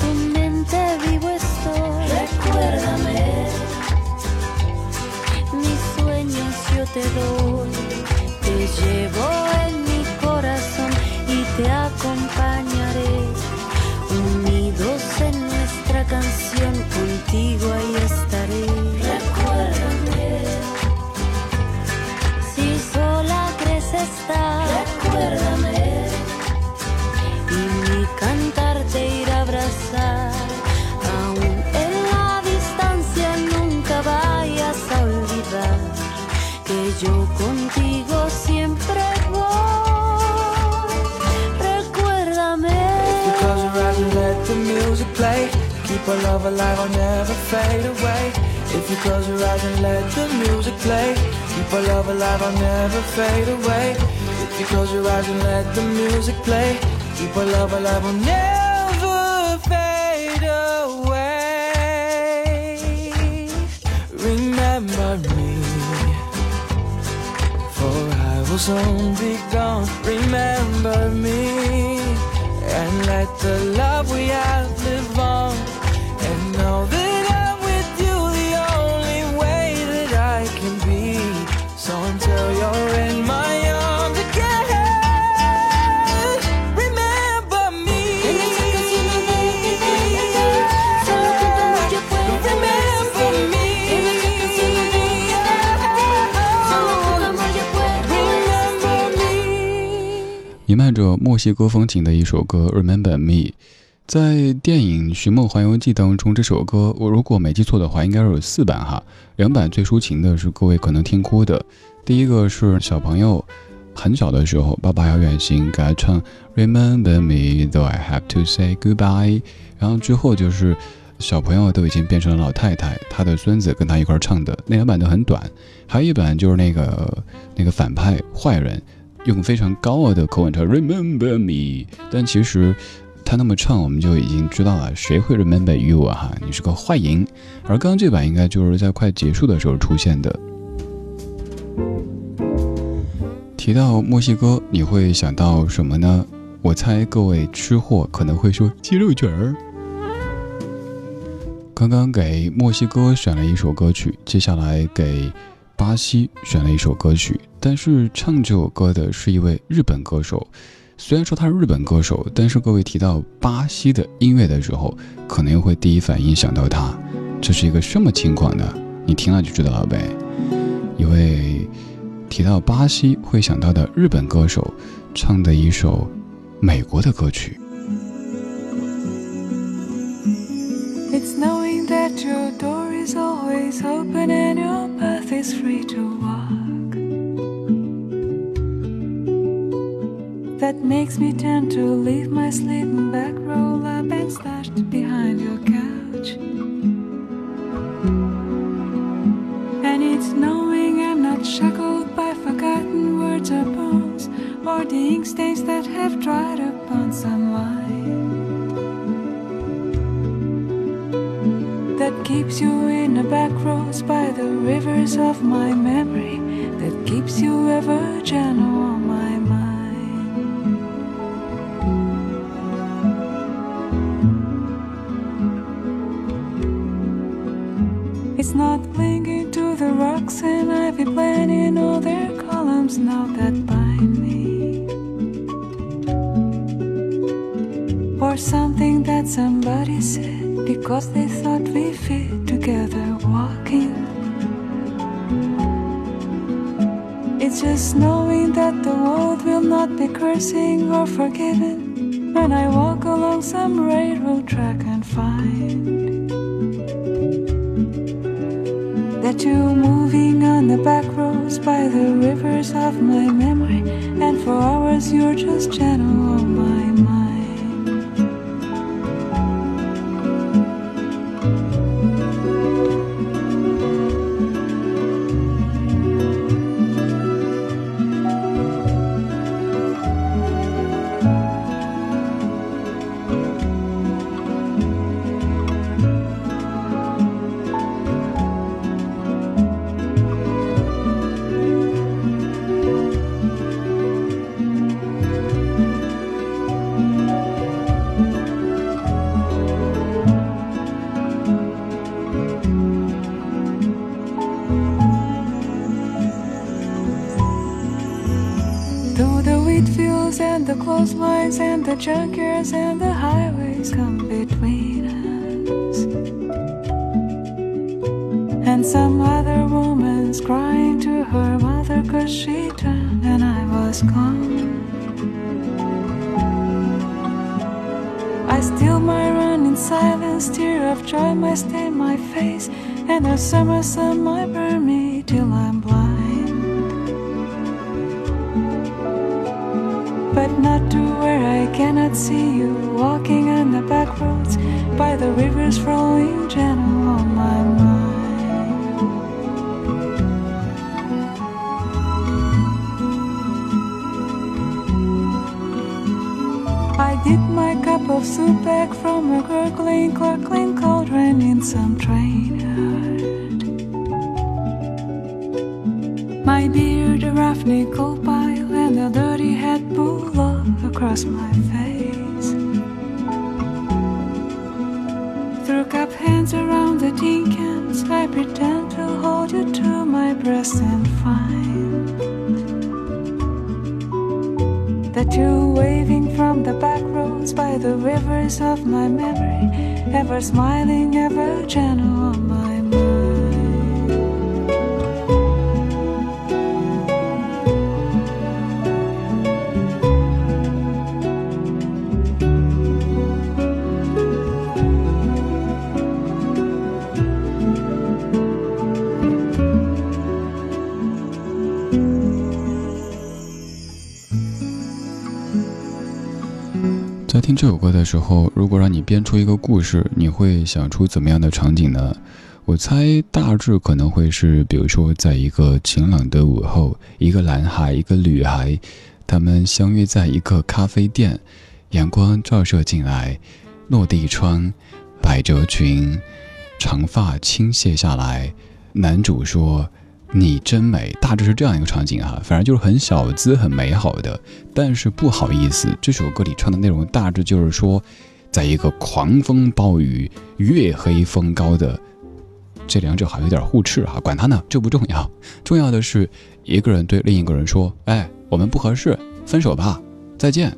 tu mente vivo estoy. Recuérdame, mis sueños yo te doy, te llevo en mi corazón y te acompañaré. Unidos en nuestra canción, contigo ahí estaré. Our love alive, I'll never fade away. If you close your eyes and let the music play, keep our love alive, I'll never fade away. If you close your eyes and let the music play, keep our love alive, I'll never fade away. Remember me. For I will soon be gone. Remember me and let the love we have live on. Know that I'm with you the only way that I can be. So until you're in my arms again, remember me. Que nuestra canción no deje de latir, me Remember me remember me remember me remember me. 弥漫着墨西哥风情的一首歌《Remember Me》，在电影《寻梦环游记》当中，这首歌我如果没记错的话，应该是有四版哈。两版最抒情的是各位可能听哭的，第一个是小朋友很小的时候，爸爸要远行，给他唱《Remember Me Though I Have to Say Goodbye》，然后之后就是小朋友都已经变成了老太太，他的孙子跟他一块儿唱的那两版都很短，还有一版就是那个那个反派坏人。用非常高傲的口吻唱 Remember me，但其实他那么唱，我们就已经知道了谁会 Remember you 啊哈，你是个坏人。而刚刚这版应该就是在快结束的时候出现的。提到墨西哥，你会想到什么呢？我猜各位吃货可能会说鸡肉卷儿。刚刚给墨西哥选了一首歌曲，接下来给巴西选了一首歌曲，但是唱这首歌的是一位日本歌手。虽然说他是日本歌手，但是各位提到巴西的音乐的时候，可能又会第一反应想到他，这是一个什么情况呢？你听了就知道了呗。一位提到巴西会想到的日本歌手唱的一首美国的歌曲。it's knowing that your door is always open and your path is free to walk。That makes me tend to leave my sleeping bag roll up and stashed behind your couch. And it's knowing I'm not shackled by forgotten words or bones or the ink stains that have dried upon some line. that keeps you in the back roads by the rivers of my memory, that keeps you ever channel columns now that bind me. Or something that somebody said because they thought we fit together walking. It's just knowing that the world will not be cursing or forgiven when I walk along some railroad track and find that you're moving on the back by the rivers of my memory, and for hours you're just channel on oh my mind. The junkyards and the highways come between us. And some other woman's crying to her mother cause she turned and I was gone. I steal my run in silence, tear of joy might stain my face, and the summer sun might burn me till I'm blind. But not to where I cannot see you walking on the back roads by the rivers flowing gentle on my mind. I dip my cup of soup back from a gurgling, cluckling cauldron in some train. My beard, a rough nickel pile, and a hat pull off across my face. Through cup hands around the tin cans, I pretend to hold you to my breast and find that you're waving from the back roads by the rivers of my memory, ever smiling, ever gentle on my 在听这首歌的时候，如果让你编出一个故事，你会想出怎么样的场景呢？我猜大致可能会是，比如说，在一个晴朗的午后，一个男孩，一个女孩，他们相约在一个咖啡店，阳光照射进来，落地窗，百褶裙，长发倾泻下来，男主说。你真美，大致是这样一个场景哈，反正就是很小资、很美好的。但是不好意思，这首歌里唱的内容大致就是说，在一个狂风暴雨、月黑风高的，这两者好像有点互斥哈，管他呢，这不重要，重要的是一个人对另一个人说：“哎，我们不合适，分手吧，再见。”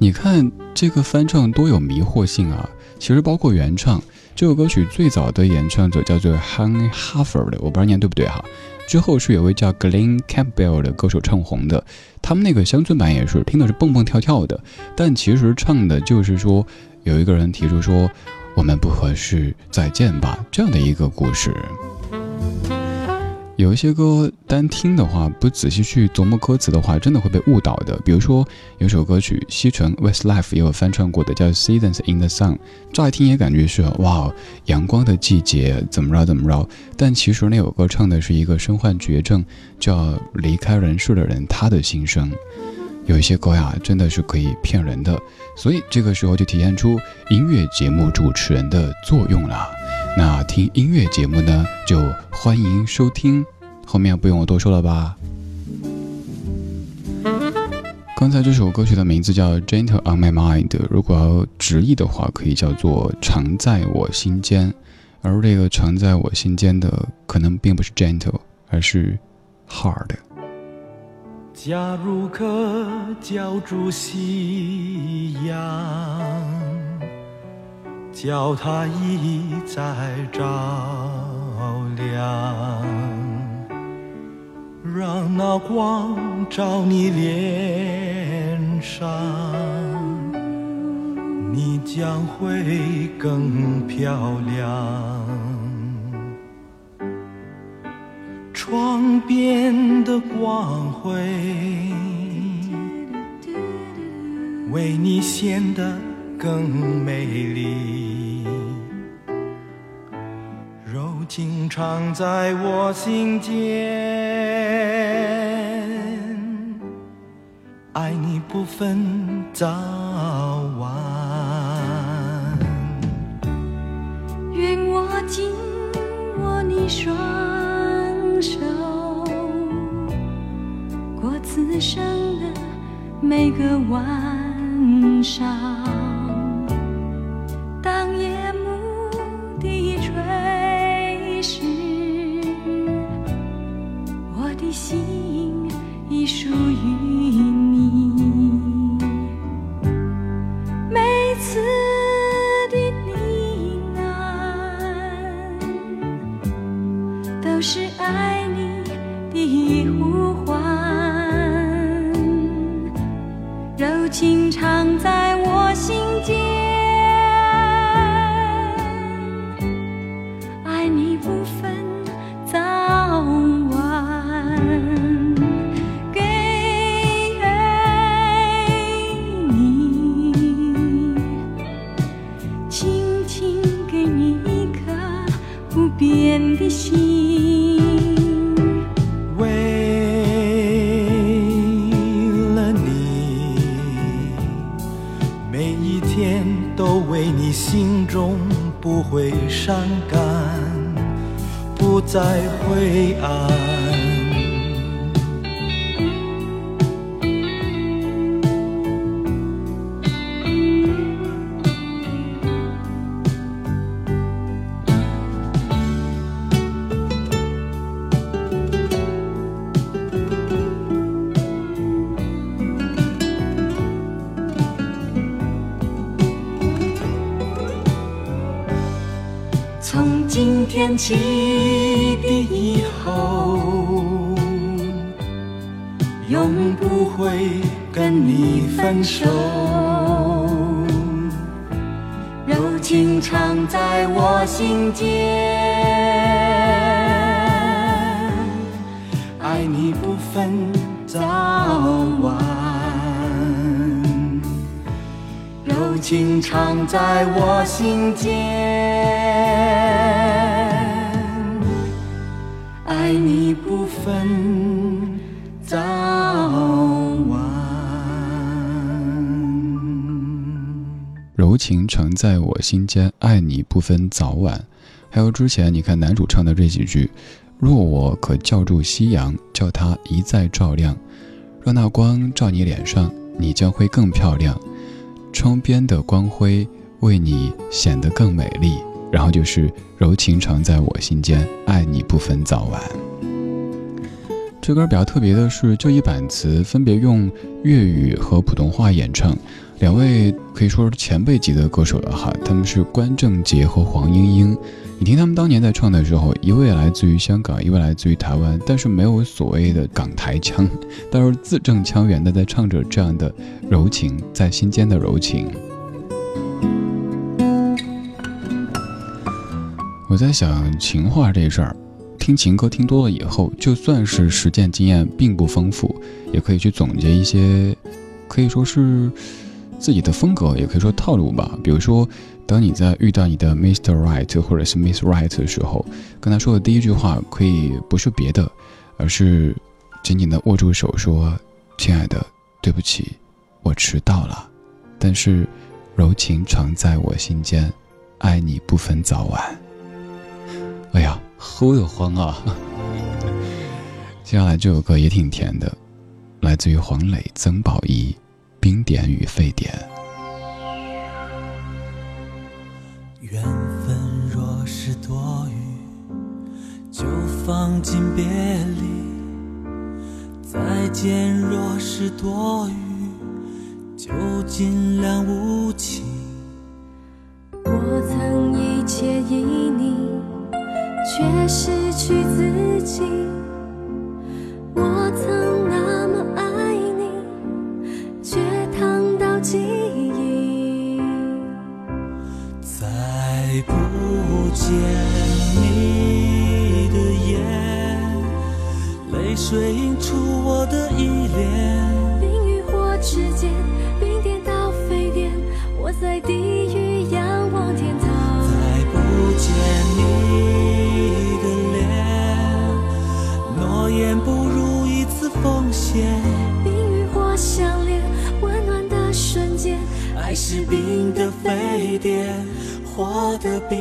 你看这个翻唱多有迷惑性啊！其实包括原唱。这首歌曲最早的演唱者叫做 Honey Harford，我不知道念对不对哈。之后是有位叫 Glenn Campbell 的歌手唱红的，他们那个乡村版也是听的是蹦蹦跳跳的，但其实唱的就是说有一个人提出说我们不合适，再见吧这样的一个故事。有一些歌单听的话，不仔细去琢磨歌词的话，真的会被误导的。比如说，有首歌曲西城 Westlife 也有翻唱过的，叫 Seasons in the Sun，乍一听也感觉是哇，阳光的季节怎么着怎么着。但其实那首歌唱的是一个身患绝症、就要离开人世的人他的心声。有一些歌呀，真的是可以骗人的，所以这个时候就体现出音乐节目主持人的作用了。那听音乐节目呢，就欢迎收听后面不用我多说了吧？刚才这首歌曲的名字叫《Gentle on My Mind》，如果要直译的话，可以叫做“常在我心间”。而这个“常在我心间”的，可能并不是 gentle，而是 hard。假如可叫住夕阳，叫它一再照亮。让那光照你脸上，你将会更漂亮。窗边的光辉，为你显得更美丽。常在我心间，爱你不分早晚。愿我紧握你双手，过此生的每个晚上。就是爱你的呼唤。柔情常在不会伤感不再灰暗。天起的以后，永不会跟你分手。柔情常在我心间，爱你不分早晚。柔情常在我心间。爱你不分早晚。柔情常在我心间，爱你不分早晚。还有之前你看男主唱的这几句：若我可叫住夕阳，叫它一再照亮，让那光照你脸上，你将会更漂亮。窗边的光辉为你显得更美丽。然后就是柔情常在我心间，爱你不分早晚。这歌比较特别的是，就一版词分别用粤语和普通话演唱，两位可以说是前辈级的歌手了哈。他们是关正杰和黄莺莺。你听他们当年在唱的时候，一位来自于香港，一位来自于台湾，但是没有所谓的港台腔，但是字正腔圆的在唱着这样的柔情，在心间的柔情。我在想情话这事儿，听情歌听多了以后，就算是实践经验并不丰富，也可以去总结一些，可以说是自己的风格，也可以说套路吧。比如说，当你在遇到你的 Mr. Right 或者是 Miss Right 的时候，跟他说的第一句话可以不是别的，而是紧紧的握住手说：“亲爱的，对不起，我迟到了，但是柔情常在我心间，爱你不分早晚。”哎呀，齁得慌啊！接下来这首歌也挺甜的，来自于黄磊、曾宝仪，《冰点与沸点》。缘分若是多余，就放进别离；再见若是多余，就尽量无情。我曾一切依你，却失去自己。我曾那么爱你，却烫到记忆。再不见你的眼，泪水映出我的依恋。冰与火之间，冰点到沸点，我在冰的沸点，火的冰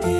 点。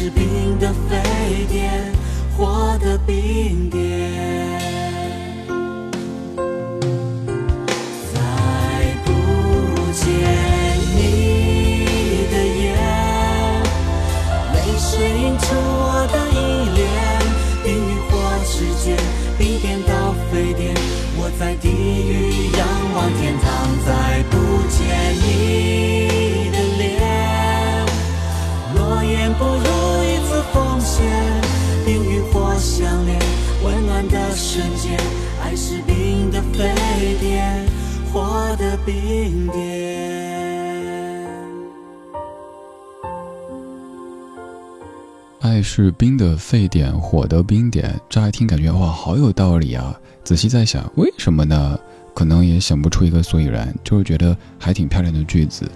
是冰的沸点，火的冰点。再不见你的眼，泪水映出我的依恋。冰与火之间，冰点到沸点，我在地狱仰望天堂。再不见你冰与火相连，温暖的瞬间，爱是冰的沸点，火的冰点。爱是冰的沸点，火的冰点。乍一听感觉哇，好有道理啊！仔细在想，为什么呢？可能也想不出一个所以然，就是觉得还挺漂亮的句子。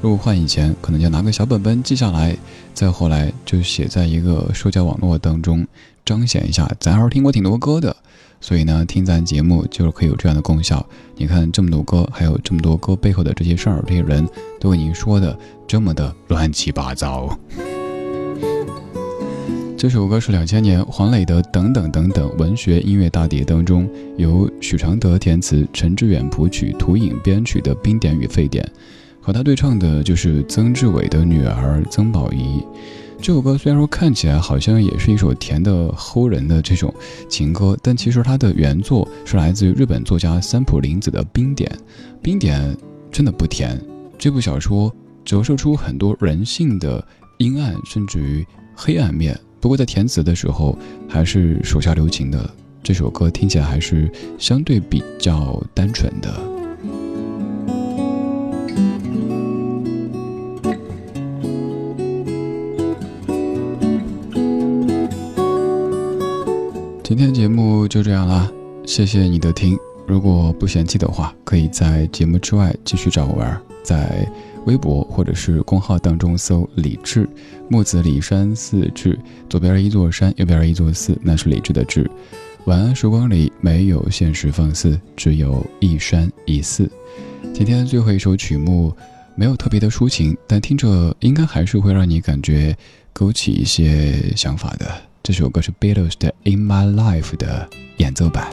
如果换以前，可能就拿个小本本记下来，再后来就写在一个社交网络当中，彰显一下咱还是听过挺多歌的。所以呢，听咱节目就是可以有这样的功效。你看这么多歌，还有这么多歌背后的这些事儿，这些人都给您说的这么的乱七八糟。这首歌是两千年黄磊的《等等等等》文学音乐大碟当中，由许常德填词、陈志远谱曲、涂影编曲的《冰点与沸点》，和他对唱的就是曾志伟的女儿曾宝仪。这首歌虽然说看起来好像也是一首甜的齁人的这种情歌，但其实它的原作是来自于日本作家三浦林子的《冰点》。冰点真的不甜，这部小说折射出很多人性的阴暗，甚至于黑暗面。不过在填词的时候，还是手下留情的。这首歌听起来还是相对比较单纯的。今天节目就这样啦谢谢你的听。如果不嫌弃的话可以在节目之外继续找我玩在微博或者是公号当中搜李志木子李山寺志左边一座山右边一座寺那是李志的志。晚安时光里没有现实放肆只有一山一寺。今天最后一首曲目没有特别的抒情但听着应该还是会让你感觉勾起一些想法的。这首歌是 beatles 的 in my life 的演奏版